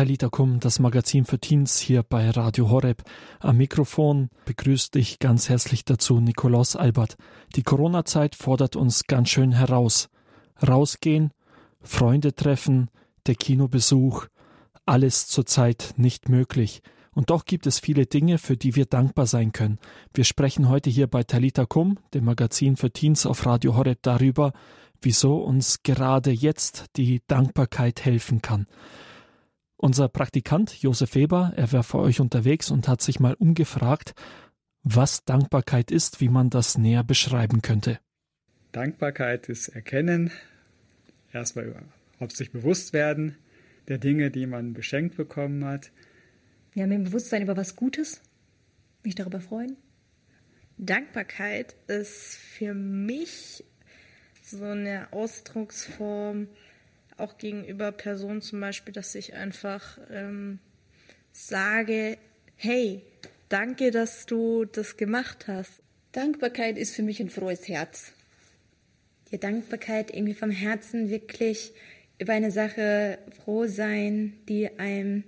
Talita Kum, das Magazin für Teens hier bei Radio Horeb. Am Mikrofon begrüßt dich ganz herzlich dazu Nikolaus Albert. Die Corona-Zeit fordert uns ganz schön heraus. Rausgehen, Freunde treffen, der Kinobesuch, alles zurzeit nicht möglich. Und doch gibt es viele Dinge, für die wir dankbar sein können. Wir sprechen heute hier bei Talita Kum, dem Magazin für Teens auf Radio Horeb, darüber, wieso uns gerade jetzt die Dankbarkeit helfen kann. Unser Praktikant Josef Weber, er war für euch unterwegs und hat sich mal umgefragt, was Dankbarkeit ist, wie man das näher beschreiben könnte. Dankbarkeit ist Erkennen, erstmal ob sich bewusst werden der Dinge, die man geschenkt bekommen hat. Ja, mir Bewusstsein über was Gutes, mich darüber freuen. Dankbarkeit ist für mich so eine Ausdrucksform, auch gegenüber Personen zum Beispiel, dass ich einfach ähm, sage, hey, danke, dass du das gemacht hast. Dankbarkeit ist für mich ein frohes Herz. Die Dankbarkeit irgendwie vom Herzen wirklich über eine Sache froh sein, die einem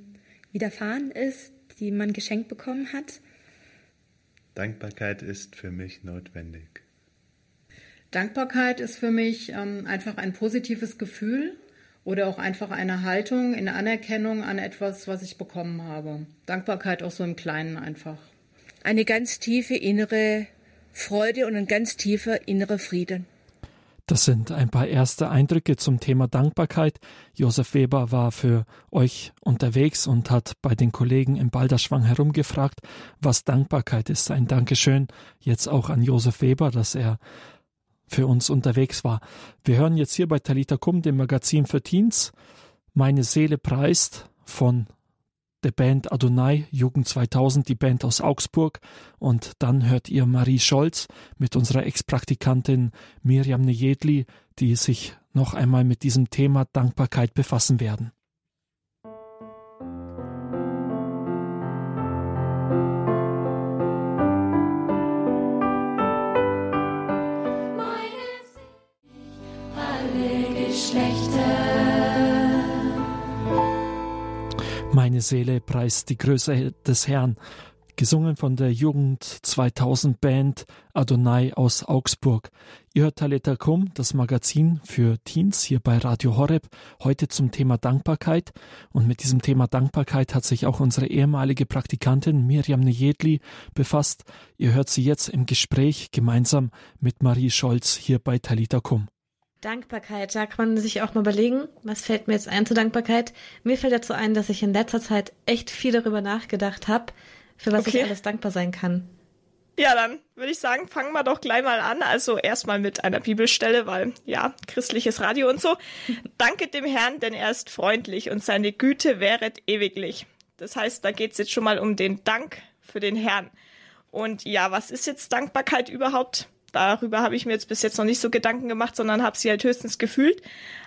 widerfahren ist, die man geschenkt bekommen hat. Dankbarkeit ist für mich notwendig. Dankbarkeit ist für mich ähm, einfach ein positives Gefühl, oder auch einfach eine Haltung in Anerkennung an etwas, was ich bekommen habe. Dankbarkeit auch so im Kleinen einfach. Eine ganz tiefe innere Freude und ein ganz tiefer innerer Frieden. Das sind ein paar erste Eindrücke zum Thema Dankbarkeit. Josef Weber war für euch unterwegs und hat bei den Kollegen im Balderschwang herumgefragt, was Dankbarkeit ist. Ein Dankeschön jetzt auch an Josef Weber, dass er für uns unterwegs war. Wir hören jetzt hier bei Talita Kum, dem Magazin für Teens, Meine Seele preist von der Band Adonai, Jugend 2000, die Band aus Augsburg. Und dann hört ihr Marie Scholz mit unserer Ex-Praktikantin Miriam Nejedli, die sich noch einmal mit diesem Thema Dankbarkeit befassen werden. Meine Seele preist die Größe des Herrn. Gesungen von der Jugend 2000 Band Adonai aus Augsburg. Ihr hört Taleta Kum, das Magazin für Teens hier bei Radio Horeb, heute zum Thema Dankbarkeit. Und mit diesem Thema Dankbarkeit hat sich auch unsere ehemalige Praktikantin Miriam Nejedli befasst. Ihr hört sie jetzt im Gespräch gemeinsam mit Marie Scholz hier bei Talita Kum. Dankbarkeit, da kann man sich auch mal überlegen, was fällt mir jetzt ein zur Dankbarkeit? Mir fällt dazu ein, dass ich in letzter Zeit echt viel darüber nachgedacht habe, für was okay. ich alles dankbar sein kann. Ja, dann würde ich sagen, fangen wir doch gleich mal an. Also erstmal mit einer Bibelstelle, weil ja, christliches Radio und so. Danket dem Herrn, denn er ist freundlich und seine Güte wäret ewiglich. Das heißt, da geht es jetzt schon mal um den Dank für den Herrn. Und ja, was ist jetzt Dankbarkeit überhaupt? Darüber habe ich mir jetzt bis jetzt noch nicht so Gedanken gemacht, sondern habe sie halt höchstens gefühlt.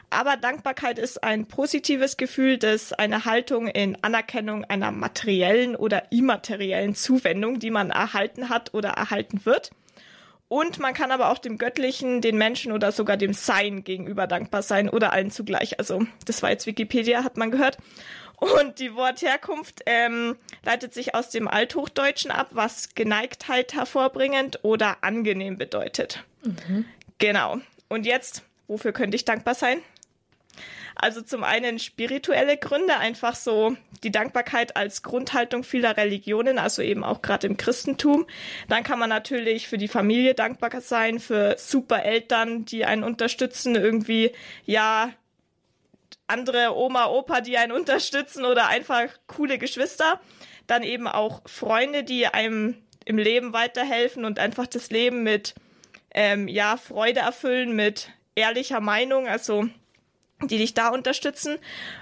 Aber Dankbarkeit ist ein positives Gefühl, das eine Haltung in Anerkennung einer materiellen oder immateriellen Zuwendung, die man erhalten hat oder erhalten wird. Und man kann aber auch dem Göttlichen, den Menschen oder sogar dem Sein gegenüber dankbar sein oder allen zugleich. Also das war jetzt Wikipedia, hat man gehört. Und die Wortherkunft ähm, leitet sich aus dem Althochdeutschen ab, was Geneigtheit hervorbringend oder angenehm bedeutet. Mhm. Genau. Und jetzt, wofür könnte ich dankbar sein? Also zum einen spirituelle Gründe, einfach so die Dankbarkeit als Grundhaltung vieler Religionen, also eben auch gerade im Christentum. Dann kann man natürlich für die Familie dankbar sein, für super Eltern, die einen unterstützen, irgendwie, ja, andere Oma, Opa, die einen unterstützen oder einfach coole Geschwister. Dann eben auch Freunde, die einem im Leben weiterhelfen und einfach das Leben mit ähm, ja, Freude erfüllen, mit ehrlicher Meinung, also die dich da unterstützen.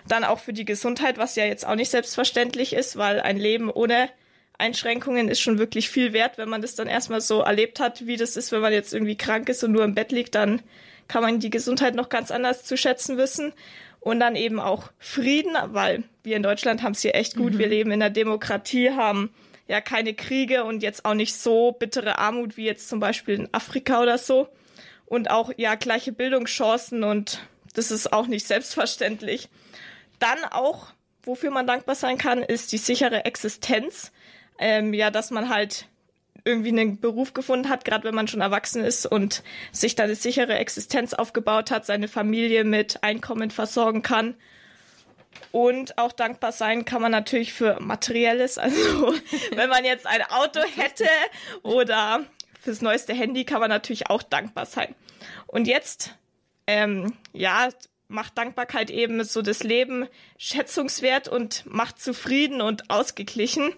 Dann auch für die Gesundheit, was ja jetzt auch nicht selbstverständlich ist, weil ein Leben ohne Einschränkungen ist schon wirklich viel wert, wenn man das dann erstmal so erlebt hat, wie das ist, wenn man jetzt irgendwie krank ist und nur im Bett liegt, dann kann man die Gesundheit noch ganz anders zu schätzen wissen. Und dann eben auch Frieden, weil wir in Deutschland haben es hier echt gut. Mhm. Wir leben in der Demokratie, haben ja keine Kriege und jetzt auch nicht so bittere Armut wie jetzt zum Beispiel in Afrika oder so. Und auch ja gleiche Bildungschancen und das ist auch nicht selbstverständlich. Dann auch wofür man dankbar sein kann, ist die sichere Existenz. Ähm, ja, dass man halt irgendwie einen Beruf gefunden hat, gerade wenn man schon erwachsen ist und sich da eine sichere Existenz aufgebaut hat, seine Familie mit Einkommen versorgen kann. Und auch dankbar sein kann man natürlich für Materielles. Also wenn man jetzt ein Auto hätte oder fürs neueste Handy kann man natürlich auch dankbar sein. Und jetzt, ähm, ja, macht Dankbarkeit eben so das Leben schätzungswert und macht zufrieden und ausgeglichen.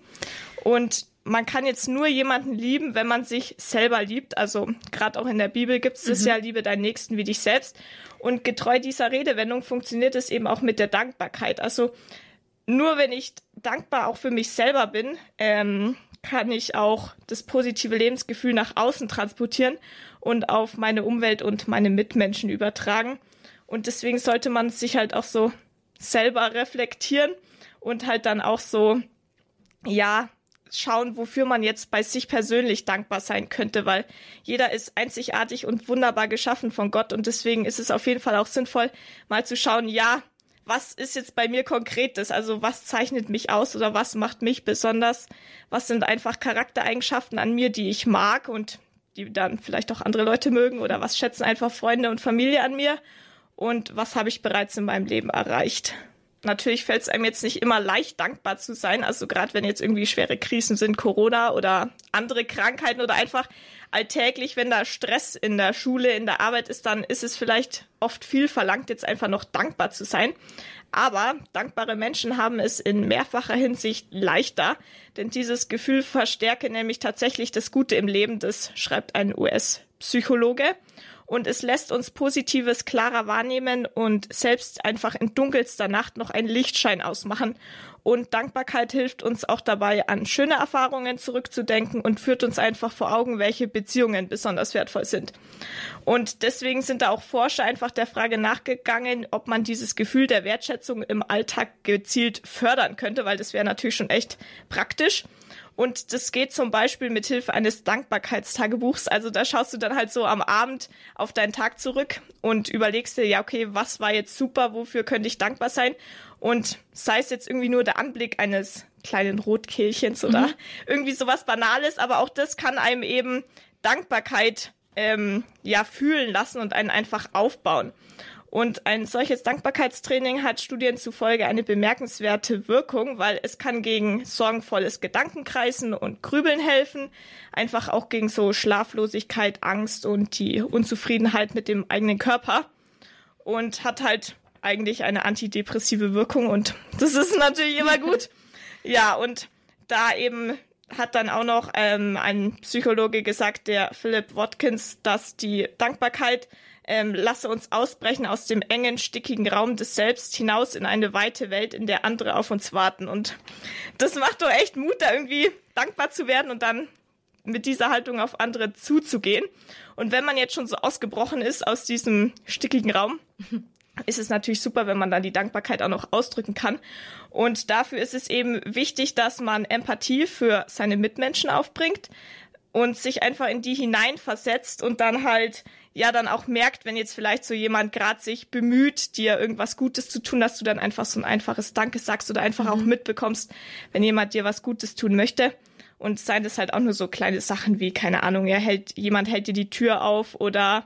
Und man kann jetzt nur jemanden lieben, wenn man sich selber liebt. Also gerade auch in der Bibel gibt es mhm. ja, liebe deinen Nächsten wie dich selbst. Und getreu dieser Redewendung funktioniert es eben auch mit der Dankbarkeit. Also nur wenn ich dankbar auch für mich selber bin, ähm, kann ich auch das positive Lebensgefühl nach außen transportieren und auf meine Umwelt und meine Mitmenschen übertragen. Und deswegen sollte man sich halt auch so selber reflektieren und halt dann auch so, ja, schauen, wofür man jetzt bei sich persönlich dankbar sein könnte, weil jeder ist einzigartig und wunderbar geschaffen von Gott und deswegen ist es auf jeden Fall auch sinnvoll, mal zu schauen, ja, was ist jetzt bei mir konkretes? Also was zeichnet mich aus oder was macht mich besonders? Was sind einfach Charaktereigenschaften an mir, die ich mag und die dann vielleicht auch andere Leute mögen oder was schätzen einfach Freunde und Familie an mir? Und was habe ich bereits in meinem Leben erreicht? Natürlich fällt es einem jetzt nicht immer leicht, dankbar zu sein. Also gerade wenn jetzt irgendwie schwere Krisen sind, Corona oder andere Krankheiten oder einfach alltäglich, wenn da Stress in der Schule, in der Arbeit ist, dann ist es vielleicht oft viel verlangt, jetzt einfach noch dankbar zu sein. Aber dankbare Menschen haben es in mehrfacher Hinsicht leichter, denn dieses Gefühl verstärke nämlich tatsächlich das Gute im Leben, das schreibt ein US-Psychologe und es lässt uns Positives klarer wahrnehmen und selbst einfach in dunkelster Nacht noch einen Lichtschein ausmachen. Und Dankbarkeit hilft uns auch dabei, an schöne Erfahrungen zurückzudenken und führt uns einfach vor Augen, welche Beziehungen besonders wertvoll sind. Und deswegen sind da auch Forscher einfach der Frage nachgegangen, ob man dieses Gefühl der Wertschätzung im Alltag gezielt fördern könnte, weil das wäre natürlich schon echt praktisch. Und das geht zum Beispiel mit Hilfe eines Dankbarkeitstagebuchs. Also da schaust du dann halt so am Abend auf deinen Tag zurück und überlegst dir, ja, okay, was war jetzt super, wofür könnte ich dankbar sein? Und sei es jetzt irgendwie nur der Anblick eines kleinen Rotkehlchens oder mhm. irgendwie sowas Banales, aber auch das kann einem eben Dankbarkeit ähm, ja fühlen lassen und einen einfach aufbauen. Und ein solches Dankbarkeitstraining hat Studien zufolge eine bemerkenswerte Wirkung, weil es kann gegen sorgenvolles Gedankenkreisen und Grübeln helfen, einfach auch gegen so Schlaflosigkeit, Angst und die Unzufriedenheit mit dem eigenen Körper und hat halt eigentlich eine antidepressive Wirkung und das ist natürlich immer gut. Ja, und da eben hat dann auch noch ähm, ein Psychologe gesagt, der Philip Watkins, dass die Dankbarkeit ähm, lasse uns ausbrechen aus dem engen, stickigen Raum des Selbst hinaus in eine weite Welt, in der andere auf uns warten. Und das macht doch echt Mut, da irgendwie dankbar zu werden und dann mit dieser Haltung auf andere zuzugehen. Und wenn man jetzt schon so ausgebrochen ist aus diesem stickigen Raum, ist es natürlich super, wenn man dann die Dankbarkeit auch noch ausdrücken kann. Und dafür ist es eben wichtig, dass man Empathie für seine Mitmenschen aufbringt und sich einfach in die hineinversetzt und dann halt ja dann auch merkt, wenn jetzt vielleicht so jemand gerade sich bemüht, dir irgendwas Gutes zu tun, dass du dann einfach so ein einfaches Danke sagst oder einfach mhm. auch mitbekommst, wenn jemand dir was Gutes tun möchte. Und seien das halt auch nur so kleine Sachen wie, keine Ahnung, ja, hält, jemand hält dir die Tür auf oder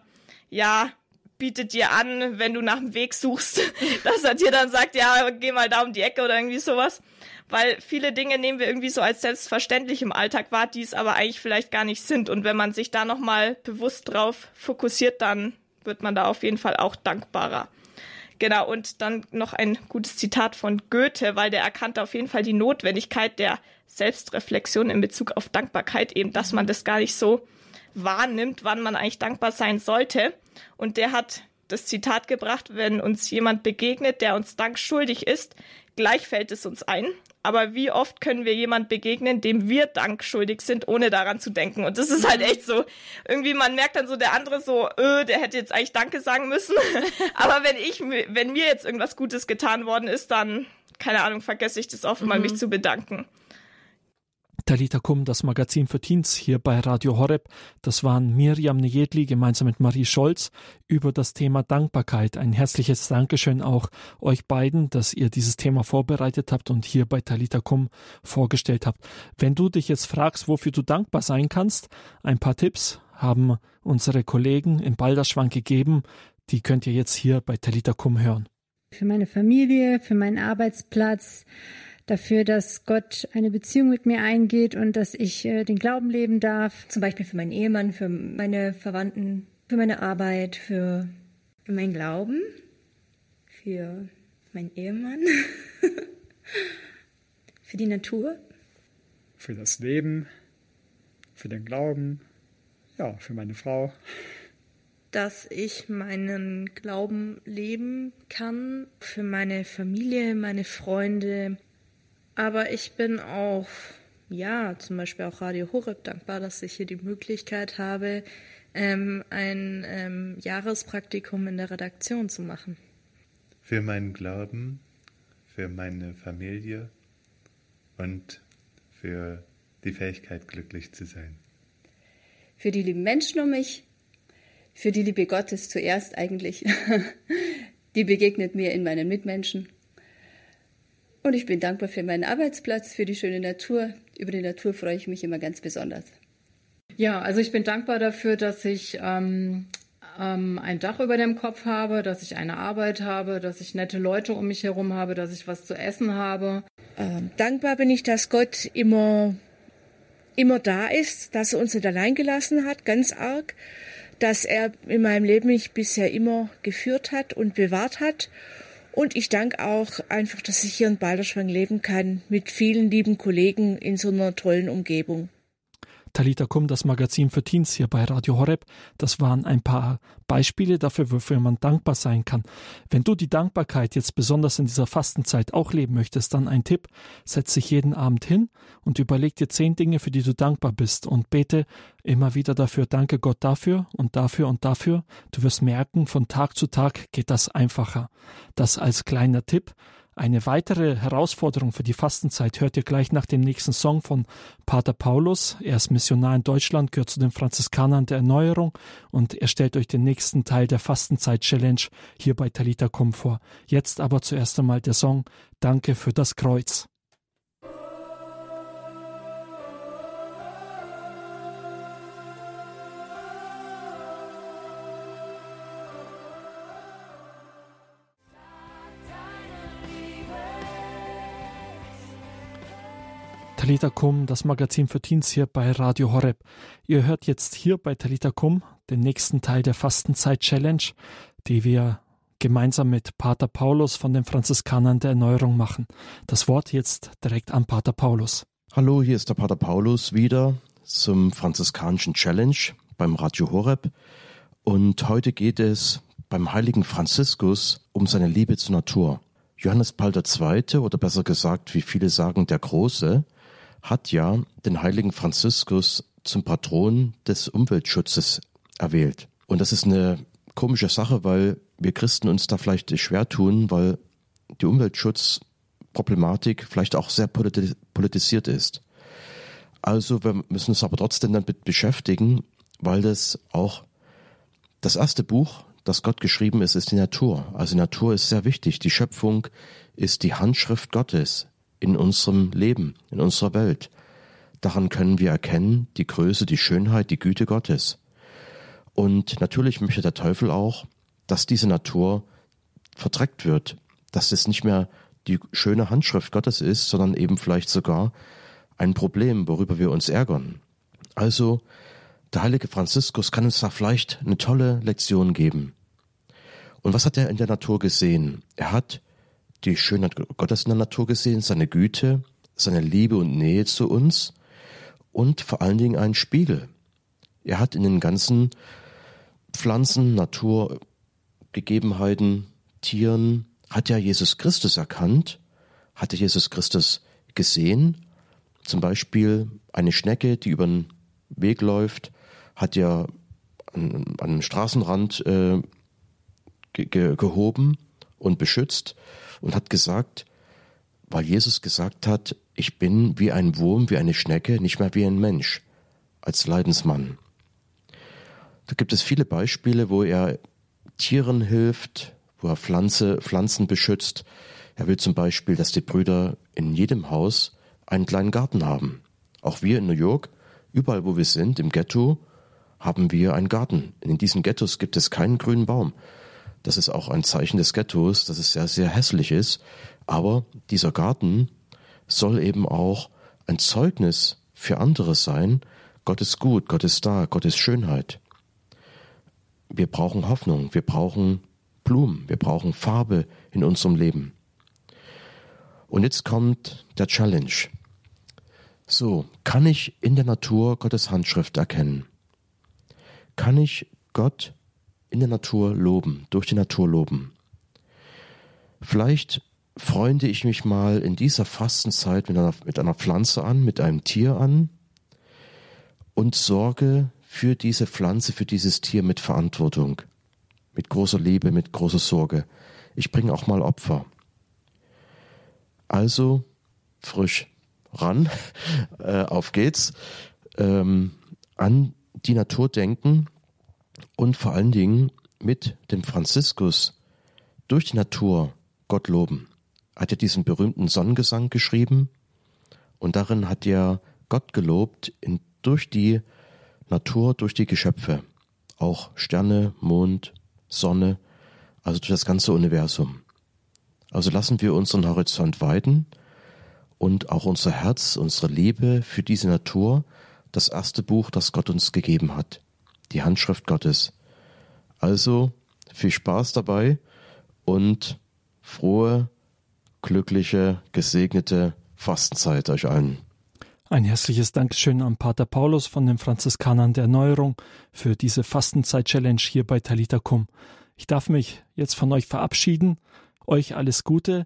ja, bietet dir an, wenn du nach dem Weg suchst, dass er dir dann sagt, ja, geh mal da um die Ecke oder irgendwie sowas. Weil viele Dinge nehmen wir irgendwie so als selbstverständlich im Alltag wahr, die es aber eigentlich vielleicht gar nicht sind. Und wenn man sich da nochmal bewusst drauf fokussiert, dann wird man da auf jeden Fall auch dankbarer. Genau, und dann noch ein gutes Zitat von Goethe, weil der erkannte auf jeden Fall die Notwendigkeit der Selbstreflexion in Bezug auf Dankbarkeit, eben, dass man das gar nicht so wahrnimmt, wann man eigentlich dankbar sein sollte. Und der hat das Zitat gebracht, wenn uns jemand begegnet, der uns Dank schuldig ist, gleich fällt es uns ein. Aber wie oft können wir jemand begegnen, dem wir Dank schuldig sind, ohne daran zu denken? Und das ist halt echt so. Irgendwie, man merkt dann so, der andere so, öh, der hätte jetzt eigentlich Danke sagen müssen. Aber wenn ich, wenn mir jetzt irgendwas Gutes getan worden ist, dann, keine Ahnung, vergesse ich das oft mhm. mal, mich zu bedanken. Talita Kum, das Magazin für Teens hier bei Radio Horeb. Das waren Miriam Nejedli gemeinsam mit Marie Scholz über das Thema Dankbarkeit. Ein herzliches Dankeschön auch euch beiden, dass ihr dieses Thema vorbereitet habt und hier bei Talita Kum vorgestellt habt. Wenn du dich jetzt fragst, wofür du dankbar sein kannst, ein paar Tipps haben unsere Kollegen in Balderschwang gegeben. Die könnt ihr jetzt hier bei Talita Kum hören. Für meine Familie, für meinen Arbeitsplatz, dafür, dass Gott eine Beziehung mit mir eingeht und dass ich äh, den Glauben leben darf. Zum Beispiel für meinen Ehemann, für meine Verwandten, für meine Arbeit, für, für meinen Glauben, für meinen Ehemann, für die Natur. Für das Leben, für den Glauben, ja, für meine Frau. Dass ich meinen Glauben leben kann, für meine Familie, meine Freunde, aber ich bin auch, ja, zum Beispiel auch Radio Horeb dankbar, dass ich hier die Möglichkeit habe, ähm, ein ähm, Jahrespraktikum in der Redaktion zu machen. Für meinen Glauben, für meine Familie und für die Fähigkeit, glücklich zu sein. Für die lieben Menschen um mich, für die Liebe Gottes zuerst eigentlich. die begegnet mir in meinen Mitmenschen und ich bin dankbar für meinen Arbeitsplatz, für die schöne Natur. Über die Natur freue ich mich immer ganz besonders. Ja, also ich bin dankbar dafür, dass ich ähm, ähm, ein Dach über dem Kopf habe, dass ich eine Arbeit habe, dass ich nette Leute um mich herum habe, dass ich was zu essen habe. Ähm, dankbar bin ich, dass Gott immer, immer da ist, dass er uns nicht allein gelassen hat, ganz arg, dass er in meinem Leben mich bisher immer geführt hat und bewahrt hat und ich danke auch einfach, dass ich hier in Balderschwang leben kann, mit vielen lieben Kollegen in so einer tollen Umgebung. Talita Kum, das Magazin für Teens hier bei Radio Horeb. Das waren ein paar Beispiele dafür, wofür man dankbar sein kann. Wenn du die Dankbarkeit jetzt besonders in dieser Fastenzeit auch leben möchtest, dann ein Tipp. Setz dich jeden Abend hin und überleg dir zehn Dinge, für die du dankbar bist und bete immer wieder dafür. Danke Gott dafür und dafür und dafür. Du wirst merken, von Tag zu Tag geht das einfacher. Das als kleiner Tipp. Eine weitere Herausforderung für die Fastenzeit hört ihr gleich nach dem nächsten Song von Pater Paulus. Er ist Missionar in Deutschland, gehört zu den Franziskanern der Erneuerung und er stellt euch den nächsten Teil der Fastenzeit-Challenge hier bei Talita Kum vor. Jetzt aber zuerst einmal der Song Danke für das Kreuz. Talita Kum, das Magazin für Teens hier bei Radio Horeb. Ihr hört jetzt hier bei Talita Kum den nächsten Teil der Fastenzeit-Challenge, die wir gemeinsam mit Pater Paulus von den Franziskanern der Erneuerung machen. Das Wort jetzt direkt an Pater Paulus. Hallo, hier ist der Pater Paulus wieder zum franziskanischen Challenge beim Radio Horeb. Und heute geht es beim heiligen Franziskus um seine Liebe zur Natur. Johannes Paul II., oder besser gesagt, wie viele sagen, der Große, hat ja den heiligen Franziskus zum Patron des Umweltschutzes erwählt. Und das ist eine komische Sache, weil wir Christen uns da vielleicht schwer tun, weil die Umweltschutzproblematik vielleicht auch sehr politisiert ist. Also wir müssen uns aber trotzdem damit beschäftigen, weil das auch das erste Buch, das Gott geschrieben ist, ist die Natur. Also Natur ist sehr wichtig. Die Schöpfung ist die Handschrift Gottes in unserem Leben, in unserer Welt. Daran können wir erkennen die Größe, die Schönheit, die Güte Gottes. Und natürlich möchte der Teufel auch, dass diese Natur verdreckt wird, dass es nicht mehr die schöne Handschrift Gottes ist, sondern eben vielleicht sogar ein Problem, worüber wir uns ärgern. Also, der heilige Franziskus kann uns da vielleicht eine tolle Lektion geben. Und was hat er in der Natur gesehen? Er hat die Schönheit Gottes in der Natur gesehen, seine Güte, seine Liebe und Nähe zu uns und vor allen Dingen einen Spiegel. Er hat in den ganzen Pflanzen, Naturgegebenheiten, Tieren, hat ja Jesus Christus erkannt, hatte Jesus Christus gesehen. Zum Beispiel eine Schnecke, die über den Weg läuft, hat ja an, an einem Straßenrand äh, ge gehoben und beschützt und hat gesagt, weil Jesus gesagt hat, ich bin wie ein Wurm, wie eine Schnecke, nicht mehr wie ein Mensch, als Leidensmann. Da gibt es viele Beispiele, wo er Tieren hilft, wo er Pflanze, Pflanzen beschützt. Er will zum Beispiel, dass die Brüder in jedem Haus einen kleinen Garten haben. Auch wir in New York, überall wo wir sind, im Ghetto, haben wir einen Garten. In diesen Ghettos gibt es keinen grünen Baum. Das ist auch ein Zeichen des Ghettos, dass es sehr, sehr hässlich ist. Aber dieser Garten soll eben auch ein Zeugnis für andere sein. Gott ist gut, Gott ist da, Gott ist Schönheit. Wir brauchen Hoffnung, wir brauchen Blumen, wir brauchen Farbe in unserem Leben. Und jetzt kommt der Challenge. So, kann ich in der Natur Gottes Handschrift erkennen? Kann ich Gott in der Natur loben, durch die Natur loben? Vielleicht freunde ich mich mal in dieser Fastenzeit mit einer, mit einer Pflanze an, mit einem Tier an und sorge für diese Pflanze, für dieses Tier mit Verantwortung, mit großer Liebe, mit großer Sorge. Ich bringe auch mal Opfer. Also frisch ran, äh, auf geht's, ähm, an die Natur denken und vor allen Dingen mit dem Franziskus durch die Natur Gott loben. Hat er diesen berühmten Sonnengesang geschrieben und darin hat er Gott gelobt in, durch die Natur, durch die Geschöpfe, auch Sterne, Mond, Sonne, also durch das ganze Universum. Also lassen wir unseren Horizont weiten und auch unser Herz, unsere Liebe für diese Natur, das erste Buch, das Gott uns gegeben hat, die Handschrift Gottes. Also viel Spaß dabei und frohe glückliche, gesegnete Fastenzeit euch allen. Ein herzliches Dankeschön an Pater Paulus von den Franziskanern der Erneuerung für diese Fastenzeit-Challenge hier bei Talita Kum. Ich darf mich jetzt von euch verabschieden. Euch alles Gute.